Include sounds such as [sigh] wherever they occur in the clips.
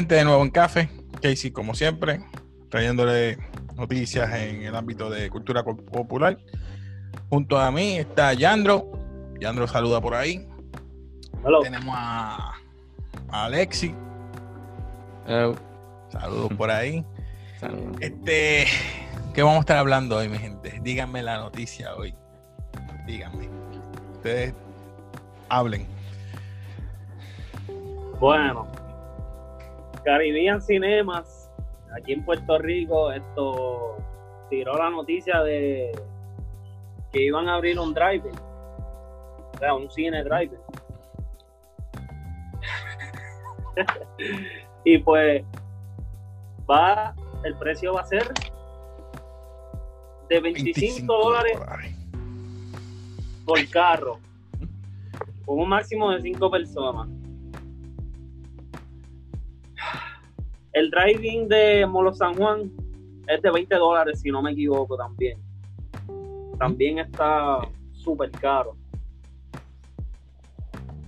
gente, de nuevo en Café. Casey, como siempre, trayéndole noticias en el ámbito de cultura popular. Junto a mí está Yandro. Yandro saluda por ahí. Hello. Tenemos a, a Alexi. Hello. Saludos [laughs] por ahí. Saludos. Este, ¿qué vamos a estar hablando hoy, mi gente? Díganme la noticia hoy. Díganme. Ustedes hablen. Bueno, Caribbean Cinemas, aquí en Puerto Rico, esto tiró la noticia de que iban a abrir un drive o sea, un cine drive [laughs] y pues va, el precio va a ser de 25 dólares por carro, con un máximo de 5 personas. El driving de Molo San Juan es de 20 dólares, si no me equivoco, también. También está súper caro.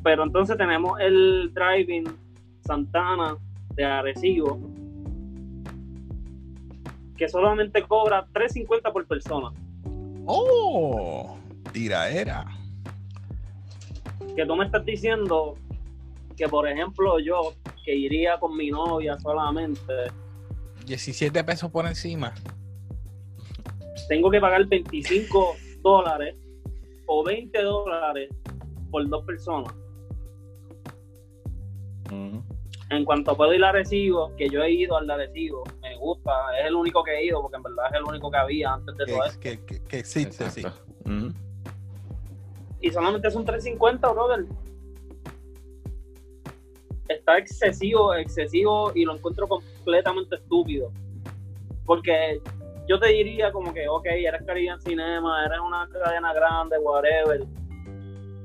Pero entonces tenemos el driving Santana de Arecibo, que solamente cobra 3.50 por persona. ¡Oh! Tiraera. que tú me estás diciendo que, por ejemplo, yo que iría con mi novia solamente, 17 pesos por encima. tengo que pagar 25 dólares o 20 dólares por dos personas. En cuanto puedo ir a Arecibo, que yo he ido al de Arecibo, me gusta, es el único que he ido, porque en verdad es el único que había antes de todo esto. Que, que- que- que existe, sí. Exacto. Ujú. Y solamente son 3.50, brother. Está excesivo, excesivo, y lo encuentro completamente estúpido. Porque yo te diría como que, ok, eres Caribbean Cinema, eres una cadena grande, whatever.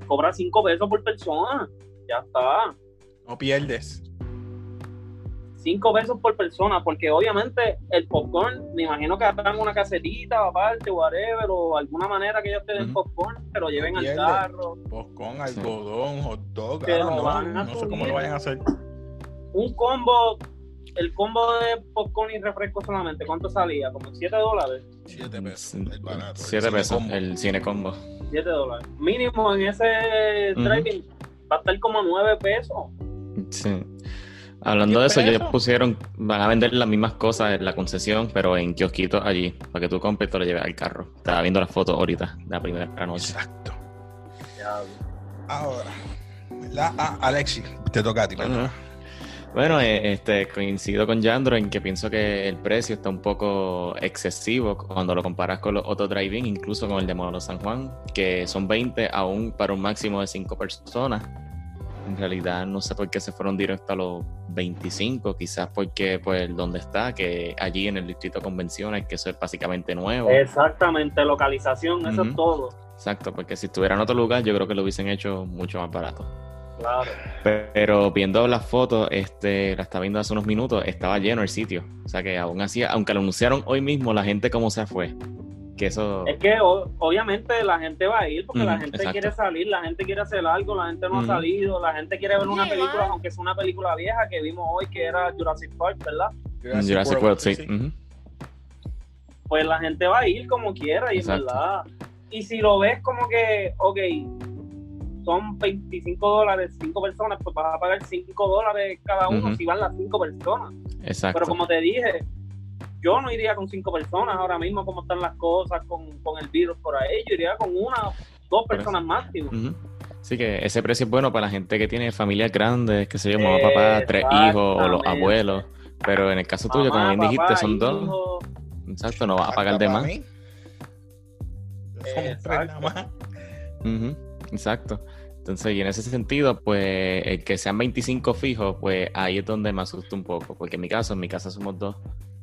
Cobra 5 pesos por persona. Ya está. No pierdes. 5 pesos por persona, porque obviamente el popcorn, me imagino que harán una casetita aparte, whatever, o alguna manera que ellos te den popcorn, pero lleven al carro. Sí. algodón, hot dog. Que I don't lo know, van a No sé cómo lo vayan a hacer. un combo, el combo de popcorn y refresco solamente, ¿cuánto salía? Como 7 dólares. 7 pesos. El barato. pesos, combo. el cine combo. 7 dólares. Mínimo en ese Ujú. driving va a estar como 9 pesos. Sí. Hablando ¿Qué de eso, ellos pusieron, van a vender las mismas cosas en la concesión, pero en kiosquitos allí, para que tú compres y te lo lleves al carro. Estaba viendo las fotos ahorita, de la primera noche. Exacto. Ahora, ¿verdad? Ah, Alexi, te toca a ti. Ajá. Bueno, eh, este, coincido con Yandro en que pienso que el precio está un poco excesivo cuando lo comparas con los otros drive-in, incluso con el de Molo San Juan, que son 20 aún para un máximo de 5 personas. En realidad no sé por qué se fueron directo a los 25, quizás porque pues donde está, que allí en el distrito de convenciones, que eso es básicamente nuevo. Exactamente, localización, eso es todo. Exacto, porque si estuviera en otro lugar yo creo que lo hubiesen hecho mucho más barato. Claro. Pero viendo las fotos, este, la estaba viendo hace unos minutos, estaba lleno el sitio. O sea que aún así, aunque lo anunciaron hoy mismo, la gente como se fue. Que eso. Es que o- obviamente la gente va a ir porque la gente exacto. quiere salir, la gente quiere hacer algo, la gente no ha salido, la gente quiere ver una Yeah, película, aunque es una película vieja que vimos hoy que era Jurassic Park, ¿verdad? Jurassic, World, sí. Pues la gente va a ir como quiera y en Exacto. verdad. Y si lo ves como que, ok, son 25 dólares, 5 personas, pues vas a pagar 5 dólares cada uno si van las 5 personas. Exacto. Pero como te dije, yo no iría con 5 personas ahora mismo como están las cosas con, con el virus por ahí, yo iría con una, dos personas máximo. Ujú. Así que ese precio es bueno para la gente que tiene familias grandes, que se yo, mamá, papá, tres hijos o los abuelos. Pero en el caso tuyo, como bien dijiste, papá, son dos. hijo, Exacto, no vas a pagar de más. mí. Somos tres Exacto. nada más. Exacto. Entonces, y en ese sentido, pues, el que sean 25 fijos, pues ahí es donde me asusta un poco. Porque en mi caso, en mi casa somos dos.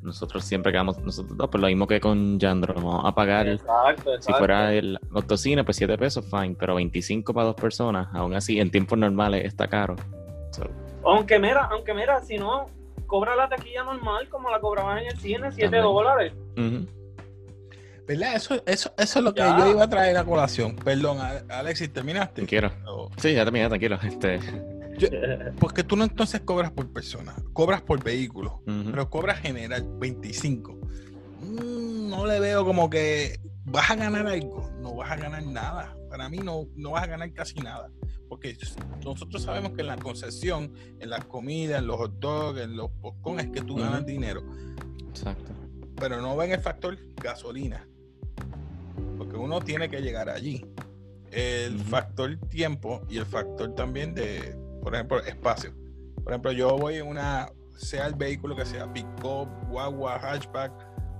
Nosotros siempre quedamos nosotros dos, pues lo mismo que con Yandro. Vamos a pagar, Exacto, exacto. si fuera el autocine, pues 7 pesos, fine. Pero 25 para dos personas, aún así, en tiempos normales está caro. So, Aunque mira, aunque mira, si no, cobra la taquilla normal como la cobraban en el cine, 7 También. dólares. ¿Verdad? Eso, eso, eso es lo que Ya. yo iba a traer a colación. Perdón, Alexis, ¿terminaste? Quiero. Oh, Sí, ya terminé, tranquilo. Este, [laughs] porque tú no entonces cobras por persona, cobras por vehículo, pero cobras general 25. Mm, no le veo como que vas a ganar algo, no vas a ganar nada. Para mí no, no vas a ganar casi nada. Porque nosotros sabemos que en la concesión, en las comidas, en los hot dogs, en los popcorn, es que tú ganas dinero. Exacto. Pero no ven el factor gasolina. Porque uno tiene que llegar allí. El factor tiempo y el factor también de, por ejemplo, espacio. Por ejemplo, yo voy en una, sea el vehículo que sea, pick-up, guagua, hatchback,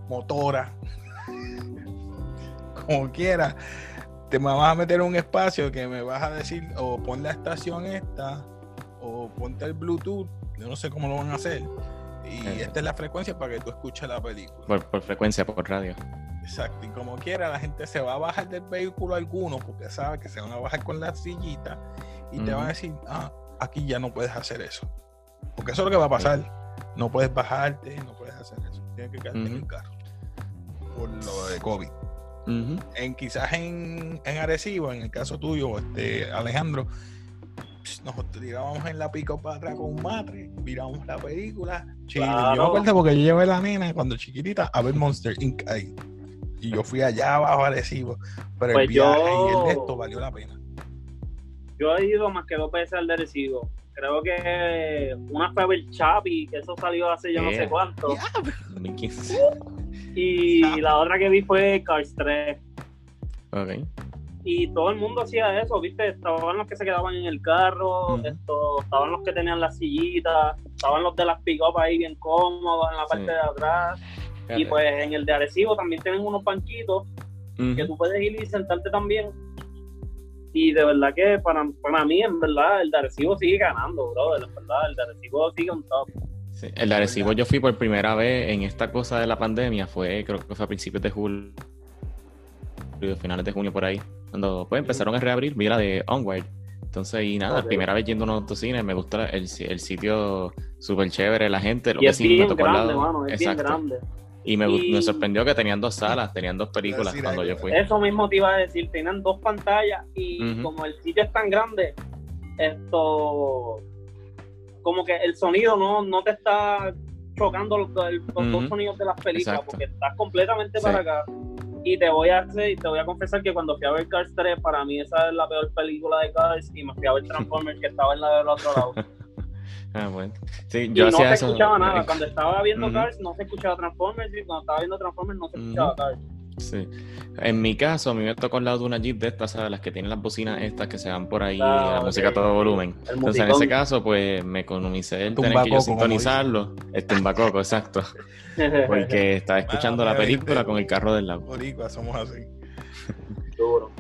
motora, [laughs] como quiera, te me vas a meter en un espacio que me vas a decir, o pon la estación esta, o ponte el Bluetooth, yo no sé cómo lo van a hacer. Y esta es la frecuencia para que tú escuches la película. Por, por frecuencia, por radio. Exacto, y como quiera, la gente se va a bajar del vehículo alguno porque sabe que se van a bajar con la sillita y te van a decir, ah, aquí ya no puedes hacer eso. Porque eso es lo que va a pasar. No puedes bajarte, no puedes hacer eso. Tienes que quedarte en el carro. Por lo de COVID. En, quizás en, en Arecibo, en el caso tuyo, este, Alejandro, nos tirábamos en la pico para atrás con un matre, miramos la película. chido. Yo me Claro. acuerdo porque yo llevé a la nena cuando chiquitita a ver Monster Inc. ahí. Y yo fui allá abajo a Arecibo. Pero el Pues viaje yo- y el de esto valió la pena. Yo he ido más que dos veces al de Recibo. Creo que una fue ver Chapi, que eso salió hace yo no Yeah. sé cuánto. 2015. [laughs] Y la otra que vi fue Cars 3. Ok. Y todo el mundo hacía eso, ¿viste? Estaban los que se quedaban en el carro, esto, estaban los que tenían las sillitas, estaban los de las pick-up ahí bien cómodos en la parte Sí. de atrás. Y pues en el de Arecibo también tienen unos banquitos que tú puedes ir y sentarte también. Y de verdad que para, para mí, en verdad, el de Arecibo sigue ganando, brother. En verdad, el de Arecibo sigue un top. Sí, El de Arecibo yo fui por primera vez en esta cosa de la pandemia, fue creo que fue a principios de julio, finales de junio por ahí, cuando pues empezaron a reabrir, vi la de Onward. Entonces, y nada, primera vez yendo a un autocine, me gusta el, el sitio súper chévere, la gente, lo Y que es sí me bien al grande, lado. mano, es bien grande. Y me, Y- me sorprendió que tenían dos salas, tenían dos películas cuando algo. yo fui. Eso mismo te iba a decir, tienen dos pantallas y como el sitio es tan grande, esto, como que el sonido no, no te está chocando los, los dos sonidos de las películas, Exacto. porque estás completamente Sí. para acá. Y te voy a hacer, te voy a confesar que cuando fui a ver Cars 3, para mí esa es la peor película de Cars, y me fui a ver Transformers que estaba en la del otro lado. [laughs] Ah, bueno. Sí, Y yo no hacía se eso. escuchaba nada. Cuando estaba viendo. Cars no se escuchaba Transformers y cuando estaba viendo Transformers no se escuchaba. Cars. Sí. En mi caso, a mí me tocó al lado de una Jeep de estas, ¿sabes? Las que tienen las bocinas estas que se van por ahí, Ah, la música a todo volumen. Entonces, en ese caso, pues me economicé el tener que yo sintonizarlo. El [laughs] tumbacoco, exacto. [laughs] Porque estaba escuchando Bueno, la película con el carro del lado. Boricua, somos así. Duro.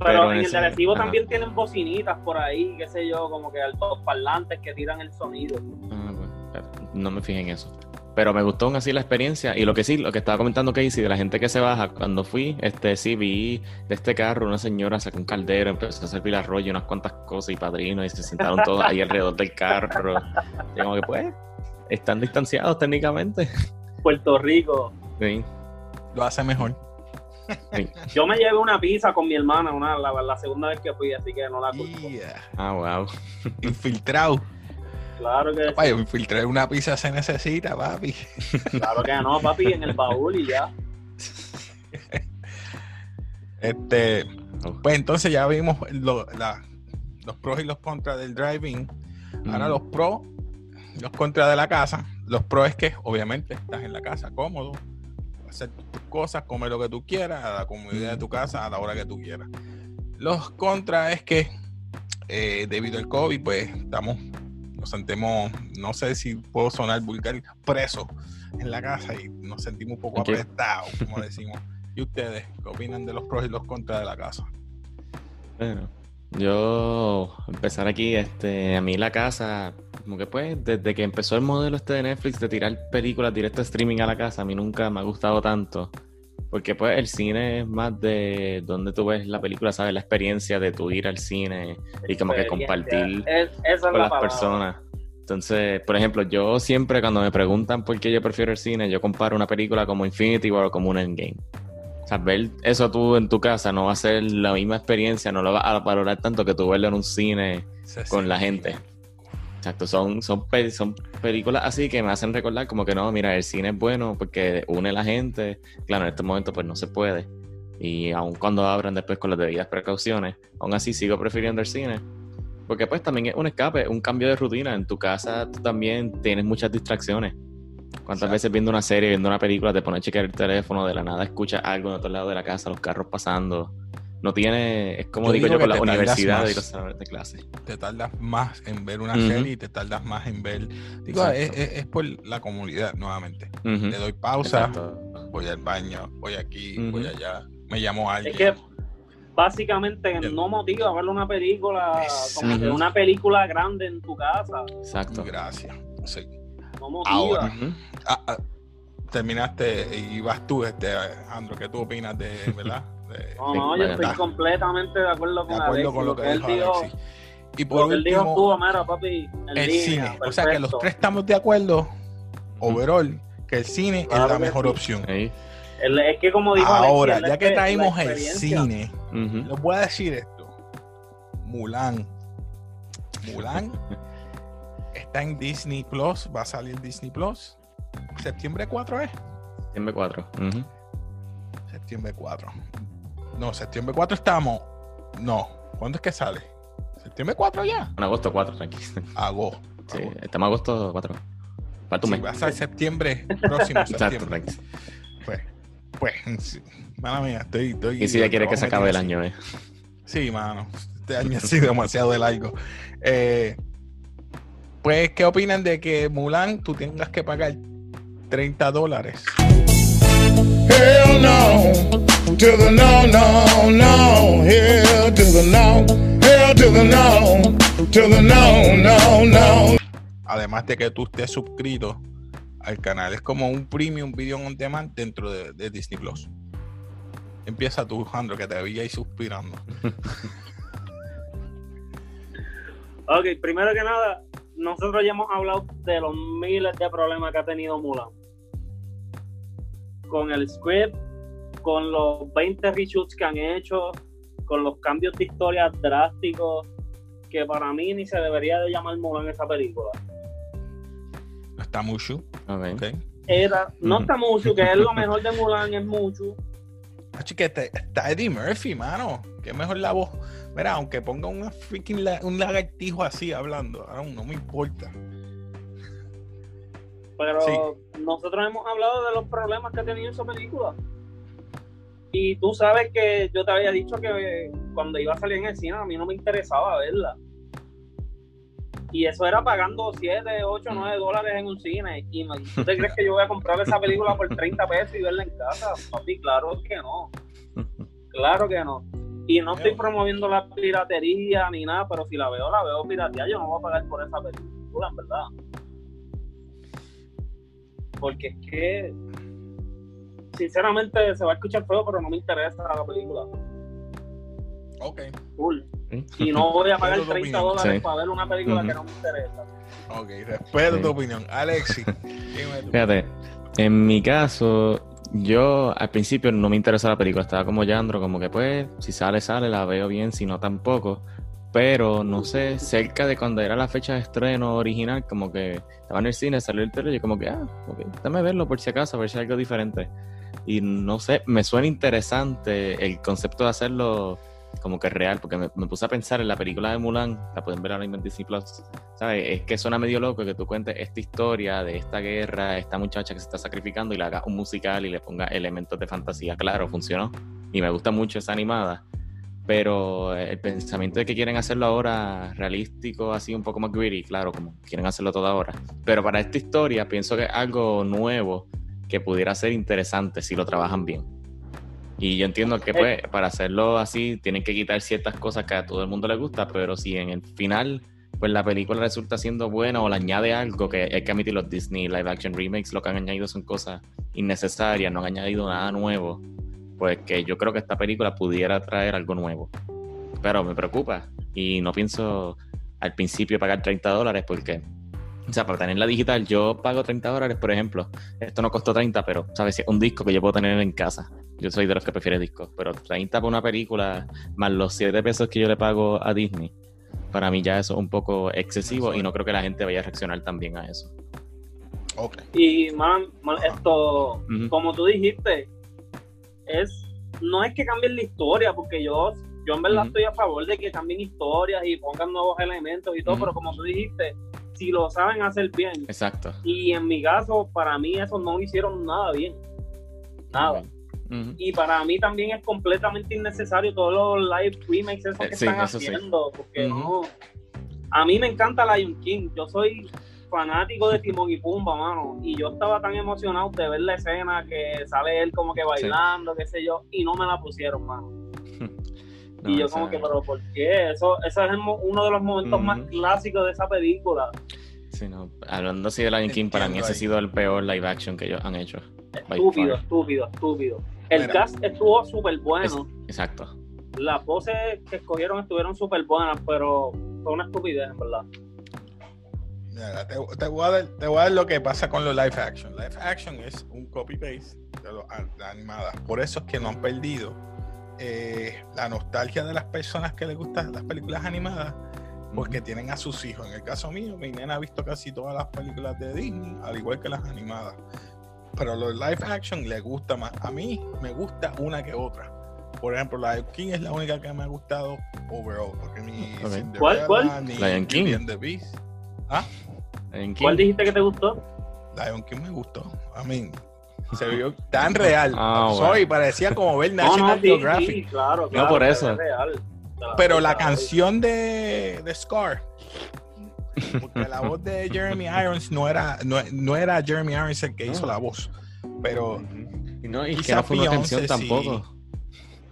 Pero, Pero en el de Arecibo ajá. también tienen bocinitas por ahí, qué sé yo, como que altos parlantes que tiran el sonido. Ah, bueno, no me fijé en eso. Pero me gustó aún así la experiencia. Y lo que sí, lo que estaba comentando Casey, de la gente que se baja, cuando fui, este sí vi de este carro una señora sacó un caldero, empezó a servir arroz y unas cuantas cosas y padrinos, y se sentaron todos ahí alrededor del carro. Y como que pues, están distanciados técnicamente. Puerto Rico. Sí. Lo hace mejor. Yo me llevé una pizza con mi hermana una, la, la segunda vez que fui, así que no la culpo. Yeah. Ah, wow. Infiltrado. Claro que Papá, infiltrar una pizza se necesita, papi. claro que no, papi, en el baúl y ya. Este, Oh. pues entonces ya vimos lo- la- los pros y los contras del driving. Ahora Mm. los pros, los contras de la casa. Los pros es que obviamente estás en la casa cómodo, hacer tus cosas, comer lo que tú quieras, a la comodidad de tu casa a la hora que tú quieras. Los contras es que eh, debido al COVID, pues estamos, nos sentimos, no sé si puedo sonar vulgar, presos en la casa y nos sentimos un poco Ok. apretados, como decimos. ¿Y ustedes qué opinan de los pros y los contras de la casa? Bueno, yo empezar aquí, este, a mí la casa, como que pues, desde que empezó el modelo este de Netflix de tirar películas directo a streaming a la casa, a mí nunca me ha gustado tanto. Porque pues el cine es más de donde tú ves la película, sabes, la experiencia de tu ir al cine y como que compartir Es- esa es con la las palabra. personas. Entonces, por ejemplo, yo siempre cuando me preguntan por qué yo prefiero el cine, yo comparo una película como Infinity War o como un Endgame. Sea, ver eso tú en tu casa no va a ser la misma experiencia, no lo vas a valorar tanto que tú verlo en un cine Se con la siente. gente. Exacto, son, son, son películas así que me hacen recordar como que no, mira, el cine es bueno porque une a la gente. Claro, en este momento pues no se puede. Y aun cuando abran después con las debidas precauciones, aún así sigo prefiriendo el cine. Porque pues también es un escape, un cambio de rutina. En tu casa tú también tienes muchas distracciones. ¿Cuántas veces viendo una serie, viendo una película, te pones a chequear el teléfono, de la nada escuchas algo en otro lado de la casa, los carros pasando? No tiene, es como Yo digo, digo yo con la universidad más. y los salones de clase. Te tardas más en ver una serie y te tardas más en ver. Digo, es, es- es por la comunidad nuevamente. Ujú. Le doy pausa, Exacto. voy al baño, voy aquí, voy allá, me llamo a alguien. Es que básicamente no motiva ver una película, como una película grande en tu casa. Exacto. Gracias. Sí. No. Ahora. Ah, ah, terminaste y vas tú, este, Alejandro, ¿qué tú opinas de, [laughs] verdad? De, No, no, yo estoy completamente de acuerdo de con acuerdo Alexis. con lo que él dijo Alexis. Y por que él dijo último, papi, en el línea, cine. O sea que los tres estamos de acuerdo, overall, que el cine Claro es la mejor sí. opción. Es que como dijo Ahora, Alexis, ya que traímos el cine, Ujú. les voy a decir esto. Mulan. Mulan [laughs] está en Disney Plus, va a salir Disney Plus. Septiembre 4 es. Septiembre 4. Ujú. Septiembre 4. No, septiembre 4 estamos. No. ¿Cuándo es que sale? ¿Septiembre 4 ya? En agosto 4, tranquilo. Agosto. Sí, Agosto. estamos en agosto 4. Falta un Sí, mes. va a ser septiembre, próximo Exacto, septiembre. tranquilo. Pues, pues, mala mía, estoy, estoy. Y si ya quiere que se acabe el año, eh. Sí, mano. Este año ha sido demasiado de largo. Eh, pues, ¿qué opinan de que Mulan tú tengas que pagar 30 dólares? Hell no, to the no, no, no. Hell to the no, hell to the no, to the no, no, no. Además de que tú estés suscrito al canal. Es como un premium video on demand dentro de, de Disney Plus. Empieza tú, Jandro, que te vi ahí suspirando. [laughs] Ok, primero que nada, nosotros ya hemos hablado de los miles de problemas que ha tenido Mulan. Con el script, con los 20 reshoots que han hecho, con los cambios de historia drásticos, que para mí ni se debería de llamar Mulan esa película. Está Mushu, Ok. ¿ok? Era, no está mucho, que es lo mejor de Mulan, es mucho. Así que te- está Eddie Murphy, mano. Que mejor la voz. Mira, aunque ponga una freaking la- un lagartijo así hablando, ahora no me importa. Pero Sí. nosotros hemos hablado de los problemas que ha tenido esa película. Y tú sabes que yo te había dicho que cuando iba a salir en el cine a mí no me interesaba verla. Y eso era pagando 7, 8, 9 dólares en un cine. ¿Y tú te crees que yo voy a comprar esa película por 30 pesos y verla en casa? Papi, claro que no. Claro que no. Y no estoy promoviendo la piratería ni nada, pero si la veo, la veo pirateada. Yo no voy a pagar por esa película, en verdad. Porque es que, sinceramente, se va a escuchar feo, pero no me interesa la película. Ok, Full. Y no voy a [laughs] pagar Respeto tu 30 opinión. dólares Sí. para ver una película que no me interesa. ok, respeto Sí. tu opinión. Alexi, [laughs] dime tú. Fíjate, en mi caso, yo al principio no me interesó la película, estaba como Yandro, como que pues, si sale, sale, la veo bien, si no, tampoco. Pero no sé, cerca de cuando era la fecha de estreno original, como que estaba en el cine, salió el trailer y yo como que, ah, ok, dame verlo por si acaso, a ver si hay algo diferente. Y no sé, me suena interesante el concepto de hacerlo como que real, porque me, me puse a pensar en la película de Mulan, la pueden ver ahora en Disney Plus, ¿sabes? Es que suena medio loco que tú cuentes esta historia de esta guerra, esta muchacha que se está sacrificando y le hagas un musical y le ponga elementos de fantasía. Claro, funcionó. Y me gusta mucho esa animada. Pero el pensamiento de que quieren hacerlo ahora realístico, así un poco más gritty, claro, como quieren hacerlo todo ahora. Pero para esta historia pienso que es algo nuevo que pudiera ser interesante si lo trabajan bien. Y yo entiendo que pues para hacerlo así tienen que quitar ciertas cosas que a todo el mundo le gusta, pero si en el final pues la película resulta siendo buena o le añade algo que hay que admitir los Disney live action remakes lo que han añadido son cosas innecesarias, no han añadido nada nuevo, pues que yo creo que esta película pudiera traer algo nuevo. Pero me preocupa y no pienso al principio pagar 30 dólares porque, o sea, para tenerla digital yo pago 30 dólares, por ejemplo, esto no costó 30, pero, ¿sabes? Si es un disco que yo puedo tener en casa. Yo soy de los que prefiere discos, pero 30 por una película, más los 7 pesos que yo le pago a Disney, para mí ya eso es un poco excesivo y no creo que la gente vaya a reaccionar también a eso. Y, man, esto, como tú dijiste, es no es que cambien la historia, porque yo, yo en verdad estoy a favor de que cambien historias y pongan nuevos elementos y todo, pero como tú dijiste, si lo saben hacer bien, Exacto. y en mi caso, para mí eso no hicieron nada bien. Nada. Y para mí también es completamente innecesario todos los live remakes esos que Eh, sí, están eso sí. haciendo, porque no. A mí me encanta Lion King, yo soy fanático de Timón y Pumba, mano, y yo estaba tan emocionado de ver la escena que sale él como que bailando, qué sé yo, y no me la pusieron, mano. No, y yo como que, pero ¿por qué? Eso, ese es el uno de los momentos más clásicos de esa película. sí, no. Hablando así de Lion King, para mí ese ha sido el peor live action que ellos han hecho. Estúpido, estúpido, estúpido. El Mira. cast estuvo súper bueno. Es- exacto. las voces que escogieron estuvieron súper buenas, pero fue una estupidez, en verdad. Mira, te, te voy a dar, te voy a dar lo que pasa con los live action. Live action es un copy-paste de lo- a- de animadas. Por eso es que no han perdido eh, la nostalgia de las personas que les gustan las películas animadas, porque tienen a sus hijos. En el caso mío, mi nena ha visto casi todas las películas de Disney, al igual que las animadas. Pero los live action le gusta más. A mí me gusta una que otra. Por ejemplo, Lion King es la única que me ha gustado overall, porque. Cinderella, ¿Cuál, cuál? ni Lion King. The Beast. ¿Ah? Lion King. ¿Cuál dijiste que te gustó? Lion King me gustó. I mean, se vio tan real. Ah, Sorry, bueno. parecía como ver [laughs] No, no, National sí, Geographic. sí, claro, claro. por que eso. es real. Pero la canción de, de Scar, porque la voz de Jeremy [laughs] Irons no era, no, no era Jeremy Irons el que hizo No. la voz, pero, Y no, y que no fue una canción sí. tampoco.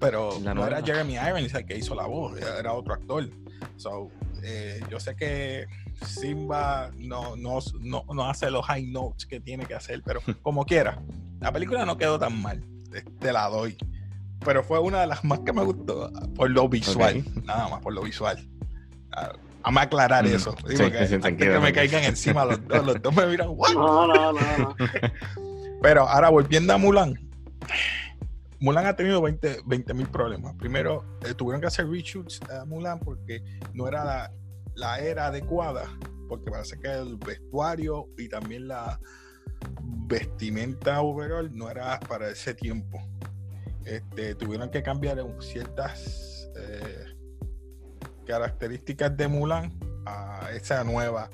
pero La no era Jeremy Irons el que hizo la voz, era otro actor. So, eh, yo sé que Simba no, no, no, no hace los high notes que tiene que hacer, pero [laughs] como quiera, la película no quedó tan mal, te, te la doy. Pero fue una de las más que me gustó por lo visual, nada más por lo visual. Ah, Vamos a aclarar Mm, eso. sí, Digo sí, que sí, antes tranquilo, que me caigan encima los dos, los dos me miran. [laughs] No, no, no, no. Pero ahora volviendo a Mulan. Mulan ha tenido 20 mil problemas. Primero, eh, tuvieron que hacer reshoots a Mulan porque no era la, la era adecuada. Porque parece que el vestuario y también la vestimenta overall no era para ese tiempo. Este, tuvieron que cambiar ciertas eh, características de Mulan a esa nueva.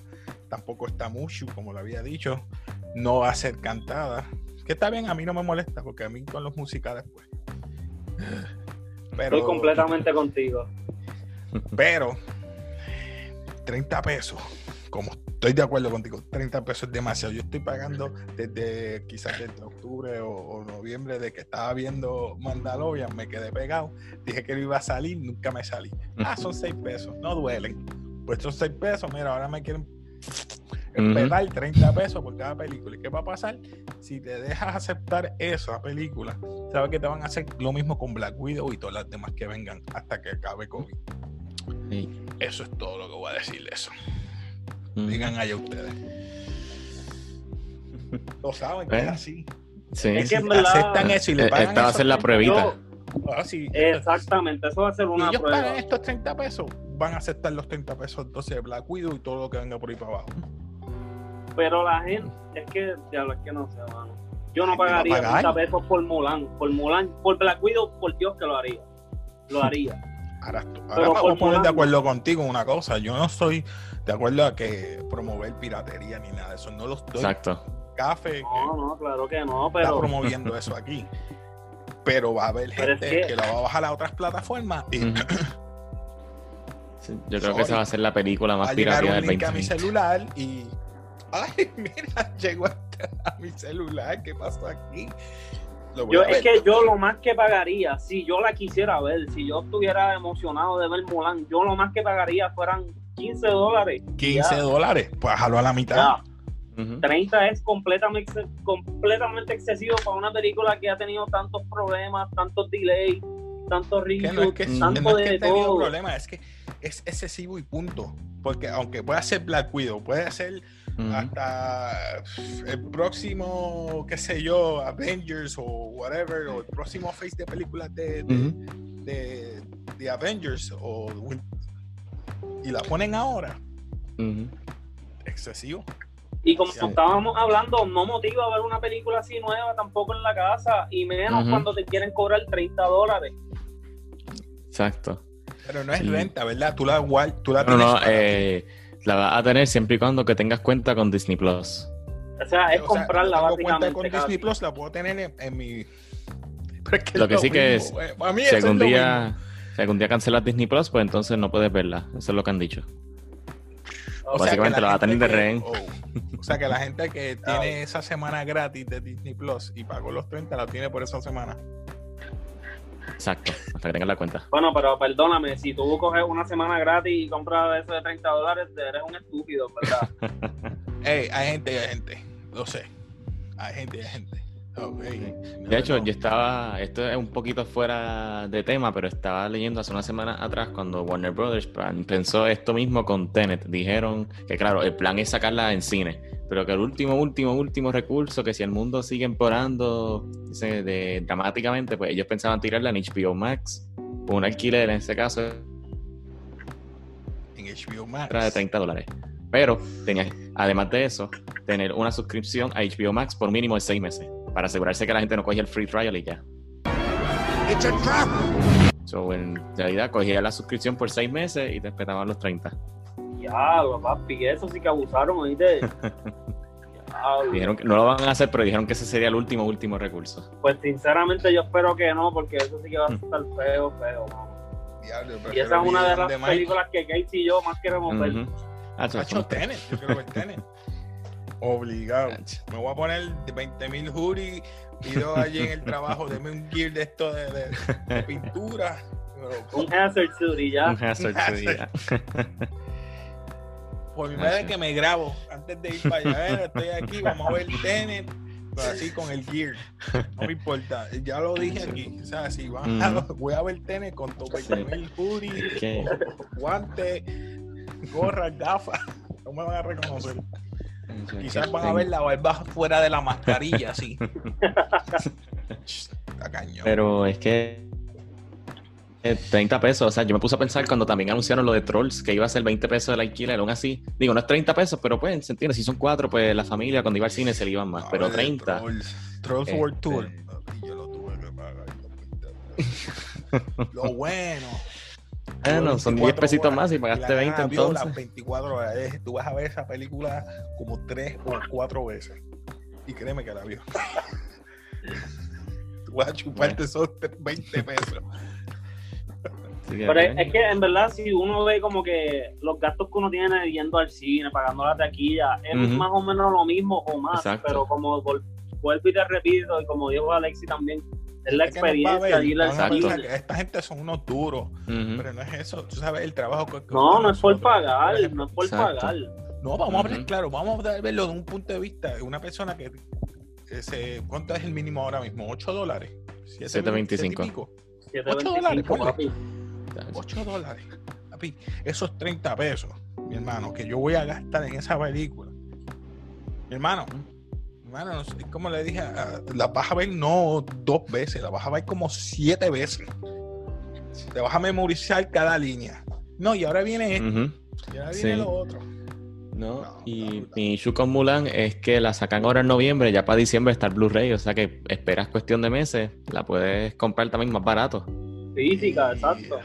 Tampoco está Mushu, como lo había dicho. No va a ser cantada. Que está bien, a mí no me molesta, porque a mí con los musicales, pues. Pero, Estoy completamente contigo. pero 30 pesos, como estoy de acuerdo contigo, 30 pesos es demasiado. Yo estoy pagando desde quizás desde octubre o, o noviembre de que estaba viendo Mandalorian, me quedé pegado, dije que no iba a salir, nunca me salí. Ah, son 6 pesos, no duelen. Pues son 6 pesos, mira, ahora me quieren esperar 30 pesos por cada película. ¿Y qué va a pasar? Si te dejas aceptar esa película, sabes que te van a hacer lo mismo con Black Widow y todas las demás que vengan hasta que acabe COVID. Sí. Eso es todo lo que voy a decir de eso. Mm. Digan allá ustedes. Lo saben que es así. Sí. Es Si que en verdad- aceptan eso y le Eh, pagan esta va a ser la 30 pruebita. Yo- Ah, sí. exactamente, eso va a ser Y una ellos prueba. pagan estos 30 pesos, van a aceptar los 30 pesos entonces de Black Widow y todo lo que venga por ahí para abajo. Pero la gente, es que, ya es que no sé, mano. Yo no Gente, ¿va a pagaría pagar? 30 pesos por Mulan. Por Mulan, por Black Widow, por Dios que lo haría. Lo haría. Ahora, ahora me voy a poner de acuerdo contigo en una cosa. Yo no estoy de acuerdo a que promover piratería ni nada de eso. No lo estoy. Exacto. Café No, no, claro que no, está pero promoviendo eso aquí. Pero va a haber es gente que... que- lo va a bajar a otras plataformas y. [clears throat] Sí, yo creo que esa va a ser la película más pirateada del link a mi 2020. celular y. Ay, [laughs] mira, llegó hasta a mi celular. ¿Qué pasó aquí? Yo, es que yo lo más que pagaría, si yo la quisiera ver, si yo estuviera emocionado de ver Mulan, yo lo más que pagaría fueran 15 dólares. 15 Ya, dólares. Pues jalo a la mitad. ya. Ujú. 30 es completamente, completamente excesivo para una película que ha tenido tantos problemas, tantos delays, tantos no es que, tanto no es que de todo. problema, es que es excesivo y punto. Porque aunque pueda ser Black Widow, puede ser hasta el próximo, qué sé yo, Avengers o whatever, o el próximo face de películas de, de, Ujú. de, de Avengers o y la ponen ahora, excesivo. Y como Sí. estábamos hablando, no motiva ver una película así nueva tampoco en la casa, y menos cuando te quieren cobrar 30 dólares. Exacto. Pero no es Sí. renta, ¿verdad? Tú la, tú la No, tienes no, eh, la vas a tener siempre y cuando que tengas cuenta con Disney Plus. O sea, es O sea, comprarla tengo cuenta básicamente. con casi. Disney Plus, la puedo tener en, en mi. [laughs] Pero es que Lo que sí que es, eh. Mí Si es lo día, si algún día cancelas Disney Plus, pues entonces no puedes verla. Eso es lo que han dicho. O Básicamente que la va a tener de rehén. oh, o sea que la [laughs] gente que tiene esa semana gratis de Disney Plus y pagó los 30 la tiene por esa semana. Exacto, hasta que tengas la cuenta. Bueno, pero perdóname, si tú coges una semana gratis y compras eso de 30 dólares, eres un estúpido, ¿verdad? [laughs] Ey, hay gente y hay gente. Lo sé. Hay gente y hay gente. De hecho, yo estaba, esto es un poquito fuera de tema, pero estaba leyendo hace una semana atrás cuando Warner Brothers pensó esto mismo con Tenet. Dijeron que, claro, el plan es sacarla en cine, pero que el último, último, último recurso, que si el mundo sigue empeorando dice, de, dramáticamente, pues ellos pensaban tirarla en HBO Max, con un alquiler en ese caso En HBO Max. era de 30 dólares. Pero tenías, además de eso, tener una suscripción a HBO Max por mínimo de 6 meses, para asegurarse que la gente no coge el free trial y ya. It's a trap. So, en realidad cogía la suscripción por 6 meses y te esperaban los 30. Diablo, papi, eso sí que abusaron, ¿oíste? Diablo. [laughs] Dijeron que no lo van a hacer, pero dijeron que ese sería el último, último recurso. Pues sinceramente yo espero que no, porque eso sí que va a estar feo, feo. mano. Diablo, Y esa es una de las películas que Casey y yo más queremos ver. Ujú. Ah, eso Hacho, fue- Tenet, yo quiero ver Tenet. Obligado. Me voy a poner 20 mil hoodies y dos allí en el trabajo. Deme un gear de esto de, de- de [laughs] pintura. Pero, Un hazard suit y ya. Un hazard, sí, ya. Por mi madre que me grabo antes de ir para allá. "Mira, Estoy aquí, vamos a ver Tenet. Pero así con el gear. No me importa. Ya lo dije aquí. O sea, si van a- voy a ver Tenet con 20 mil hoodies, ¿Qué? guantes, gorras, gafas. No me van a reconocer. Quizás van a ver la barba fuera de la mascarilla, [laughs] cañón. Pero es que eh, 30 pesos, o sea, yo me puse a pensar cuando también anunciaron lo de Trolls, que iba a ser 20 pesos el alquiler, aún así, digo, no es 30 pesos, pero pues, se entiende, si son cuatro, pues la familia cuando iba al cine se le iban más, A pero ver, 30. Trolls, Trolls Este- World Tour. Y yo lo tuve que pagar. [laughs] Lo bueno. Bueno, son 10 pesitos más y pagaste 20 Las entonces. 24 horas. Eh, Tú vas a ver esa película como 3 o 4 veces. Y créeme que la vio. [laughs] Tú vas a chuparte esos 20 pesos. [laughs] Pero es, es que en verdad si uno ve como que los gastos que uno tiene yendo al cine, pagando la taquilla, es más o menos lo mismo o más. Exacto. Pero como vuelvo y te repito, y como dijo Alexi también, es la Es experiencia ver, ir al van a Exacto. pensar cine. que esta gente son unos duros. Pero no es eso. Tú sabes el trabajo que. que No, no es por pagar, ejemplo, no es por Exacto. pagar. No, vamos a hablar claro, vamos a verlo de un punto de vista de una persona que, que se, ¿cuánto es el mínimo ahora mismo? ¿8 dólares? ¿Siete- 7.25. siete y pico? 7.25, dólares. 8 dólares. Papi, esos 30 pesos, mi hermano, que yo voy a gastar en esa película. Mi hermano, mi hermano, no sé, como le dije, a- la vas a ver no dos veces, la vas a ver como siete veces. Te vas a memorizar cada línea. No, y ahora viene esto, Ujú. y ahora Sí. viene lo otro. No, No, y no, no. mi issue con Mulan es que la sacan ahora en noviembre, ya para diciembre está el Blu-ray, o sea que esperas cuestión de meses, la puedes comprar también más barato, Física, exacto.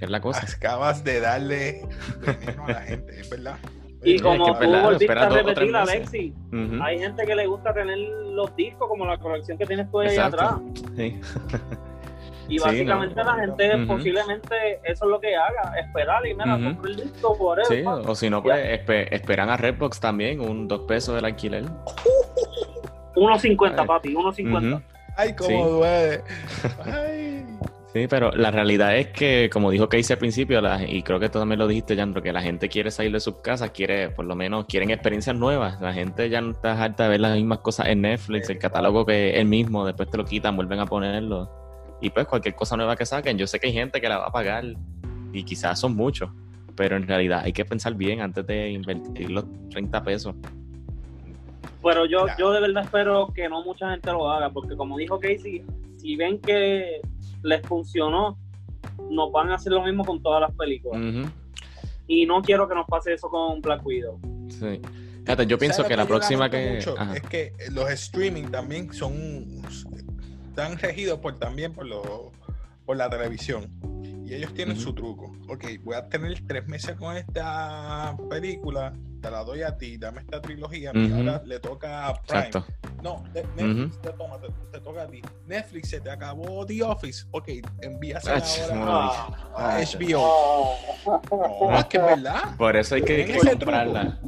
Es la cosa. acabas de darle veneno a la gente, es verdad. Y Es como que, tú ¿verdad? volviste a repetir. Alexi, Ujú. hay gente que le gusta tener los discos como la colección que tienes tú ahí Exacto. atrás. Sí. Y [laughs] Sí, básicamente no. la gente posiblemente eso es lo que haga, esperar y mira, Ujú. comprar el disco por Sí, eso. o, o si no, pues espe- esperan a Redbox también, un 2 pesos del alquiler. 1.50, Ay. papi, 1.50. Ujú. Ay, cómo Sí. duele. [laughs] Ay. Sí, pero la realidad es que, como dijo Casey al principio, la- y creo que tú también lo dijiste, Yandro, que la gente quiere salir de sus casas, quiere, por lo menos, quieren experiencias nuevas. La gente ya no está harta de ver las mismas cosas en Netflix, el catálogo que es el mismo, después te lo quitan, vuelven a ponerlo. Y pues cualquier cosa nueva que saquen, yo sé que hay gente que la va a pagar, y quizás son muchos, pero en realidad hay que pensar bien antes de invertir los 30 pesos. Pero yo, yo de verdad espero que no mucha gente lo haga, porque como dijo Casey, si ven que les funcionó, nos van a hacer lo mismo con todas las películas. Ujú, Y no quiero que nos pase eso con Black Widow. Sí. Fíjate, yo pienso ¿Sabes que la próxima que. mucho? Es que los streaming también son. Están regidos por, también por, los por la televisión. Y ellos tienen su truco. Ok, voy a tener tres meses con esta película. Te la doy a ti, dame esta trilogía. Y ahora le toca a Prime. Exacto. No, Netflix te, toma, te, te toca a ti. Netflix se te acabó The Office. Ok, envíasela ahora no. a, a Ah, HBO. No, es que es verdad. Por eso hay que, comprarla.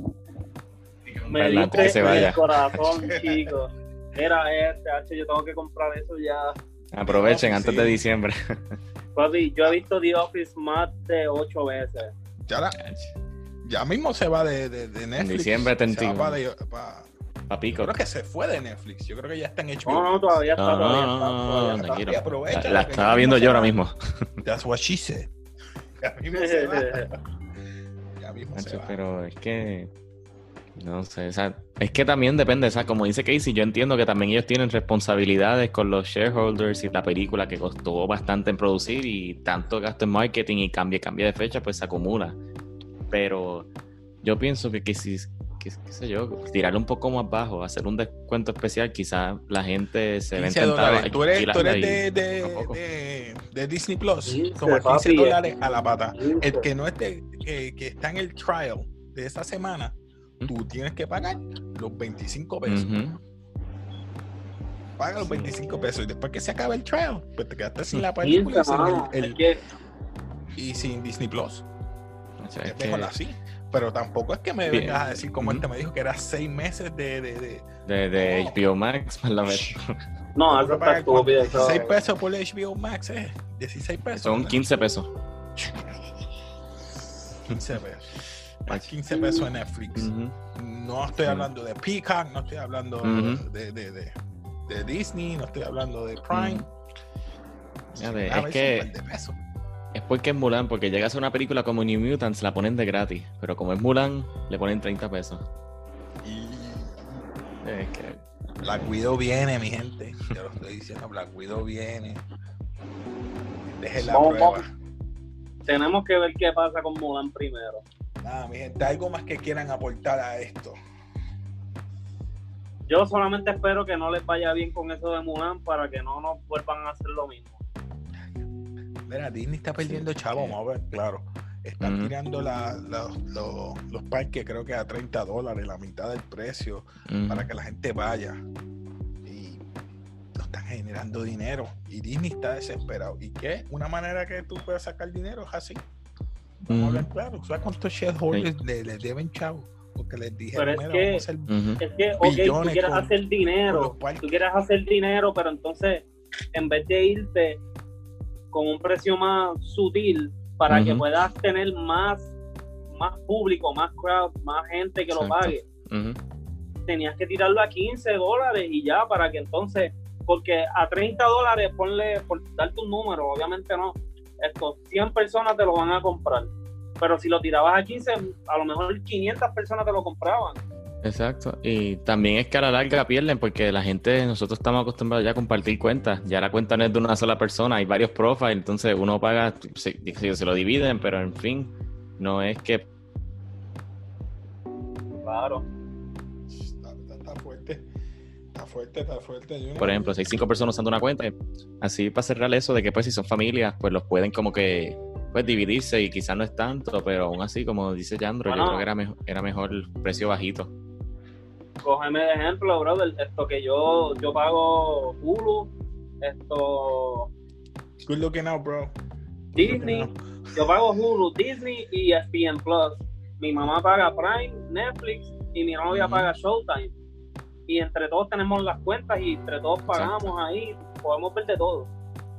Me diste se el corazón, [laughs] chicos. Era este, H, yo tengo que comprar eso ya. Aprovechen No, antes sí. de diciembre. [laughs] Papi, yo he visto The Office más de ocho veces. Ya, la- ya mismo se va de, de, de Netflix. diciembre Se va 31. para de- para- Papico. Yo creo que se fue de Netflix. Yo creo que ya está en HBO. No, no, todavía está, No, todavía no, está. todavía está. La, estaba viendo yo ahora mismo. [laughs] That's what she said. Ya mismo se va. [laughs] Ya mismo se va. pero es que no sé, o sea, es que también depende, o sea, como dice Casey, yo entiendo que también ellos tienen responsabilidades con los shareholders y la película que costó bastante en producir y tanto gasto en marketing y cambia, cambia de fecha, pues se acumula. Pero yo pienso que, que si, que, qué sé yo, tirarle un poco más bajo, hacer un descuento especial, quizás la gente se ve 15 tentada. Tú eres, tú de, Disney Plus. 15, Toma 15 papi, dólares eh. a la pata. El 15. que no esté, que, que está en el trial de esa semana, tú tienes que pagar los 25 pesos. Ujú. Paga los 25 pesos y después que se acabe el trial, pues te quedaste sin la 15, película y sin, mano. el- Es el- que y sin Disney Plus. O sea, Es que- así. Pero tampoco es que me Bien. vengas a decir como Ujú. este me dijo que era seis meses de. de, de de, de [laughs] No. HBO Max, más la vez. no, que está pagar estúpido. cuánto? eso- 6 pesos por HBO Max, eh. 16 pesos. Son ¿verdad? 15 pesos. 15 pesos. Más 15 pesos en Netflix. No estoy hablando de Peacock, no estoy hablando de, de, de, de Disney, no estoy hablando de Prime. A es que-. Es porque es Mulan, porque llega a ser una película como New Mutants, la ponen de gratis. Pero como es Mulan, le ponen 30 pesos. Y Es que. Black Widow viene, mi gente. Yo lo estoy diciendo, Black Widow viene. Dejen la Vamos, prueba. Tenemos que ver qué pasa con Mulan primero. Nada, mi gente, algo más que quieran aportar a esto. Yo solamente espero que no les vaya bien con eso de Mulan para que no nos vuelvan a hacer lo mismo. Mira, Disney está perdiendo chavo, que- vamos a ver, claro. Están tirando la- la- lo- los parques, creo que a 30 dólares, la mitad del precio, para que la gente vaya. Y no están generando dinero. Y Disney está desesperado. ¿Y qué? Una manera que tú puedes sacar dinero es así. Vamos a hablar claro. ¿Sabes cuántos shareholders le, les deben chavo? Porque les dijeron, Pero es mira, que- vamos a hacer Ujú. Es que, ok, tú quieres con- hacer dinero, tú quieres hacer dinero, pero entonces, en vez de irte con un precio más sutil para que puedas tener más, más público, más crowd, más gente que lo pague, tenías que tirarlo a 15 dólares y ya, para que entonces, porque a 30 dólares, ponle, por darte un número, obviamente no, estos 100 personas te lo van a comprar. Pero si lo tirabas a 15, a lo mejor 500 personas te lo compraban. Exacto. Y también es que a la larga pierden porque la gente, nosotros estamos acostumbrados ya a compartir cuentas. Ya la cuenta no es de una sola persona, hay varios profiles, entonces uno paga, se, se- se lo dividen, pero en fin, no es que Claro. Fuerte, está fuerte. Yo no- por ejemplo, si hay cinco personas usando una cuenta, así para cerrar eso de que pues si son familias, pues los pueden como que pues dividirse y quizás no es tanto, pero aún así, como dice Yandro, yo creo que era, mejor era mejor el precio bajito. Cógeme de ejemplo, brother, esto que yo, yo pago Hulu, esto Good looking out, bro. Disney, yo pago Hulu, Disney y ESPN Plus. Mi mamá paga Prime, Netflix y mi novia paga Showtime. Y entre todos tenemos las cuentas y entre todos pagamos Exacto. ahí, podemos ver de todo.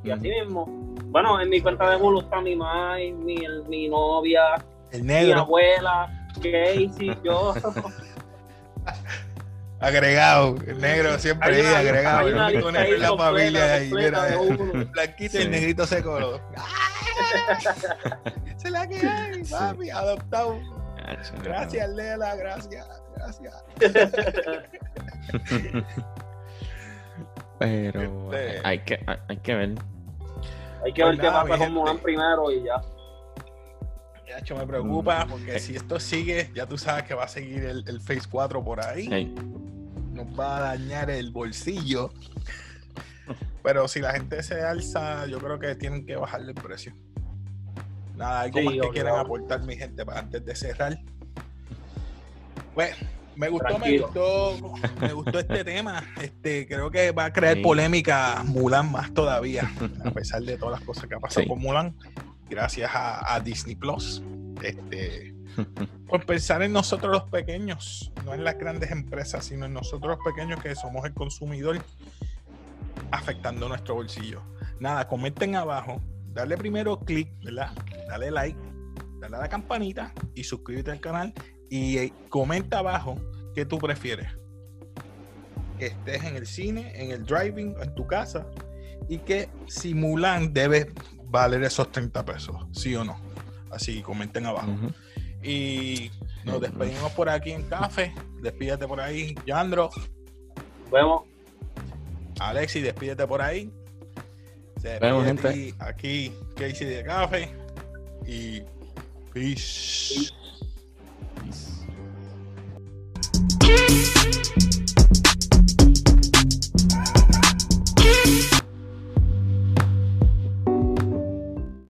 Y así mismo. Bueno, en mi cuenta de Hulu está mi mamá, mi, mi novia, El mi abuela, Casey, [laughs] yo. agregado. El negro siempre ahí agregado. hay El una ahí la familia ahí. Mira, de el blanquito y Sí. el negrito se coló. [laughs] [laughs] Se la que hay, papi, adoptado. Gracias, Lela, gracias, gracias. Pero Este- hay que, hay, hay que ver. Hay que Pues ver qué nada, pasa con Mulan gente. primero y ya. Yacho, me preocupa Mm. porque si esto sigue, ya tú sabes que va a seguir el, el Phase 4 por ahí. Nos va a dañar el bolsillo. Pero si la gente se alza, yo creo que tienen que bajarle el precio. Nada, algo Sí, más que quieran aportar, mi gente, para antes de cerrar. Pues, me gustó, me gustó, me gustó este tema. Este, creo que va a crear Sí. polémica Mulan más todavía, a pesar de todas las cosas que ha pasado Sí. con Mulan, gracias a, a Disney Plus. Este, por pensar en nosotros los pequeños, no en las grandes empresas, sino en nosotros los pequeños que somos el consumidor, afectando nuestro bolsillo. Nada, comenten abajo, dale primero clic, ¿verdad? Dale like, dale a la campanita y suscríbete al canal y eh, comenta abajo qué tú prefieres. Que estés en el cine, en el driving, en tu casa y que si Mulan debe valer esos 30 pesos, sí o no. Así, comenten abajo. Y nos despedimos por aquí en café. Despídete por ahí, Yandro. Nos vemos. Alexi, despídete por ahí. Se Vemos, gente. Aquí, Casey de café. e peace. peace.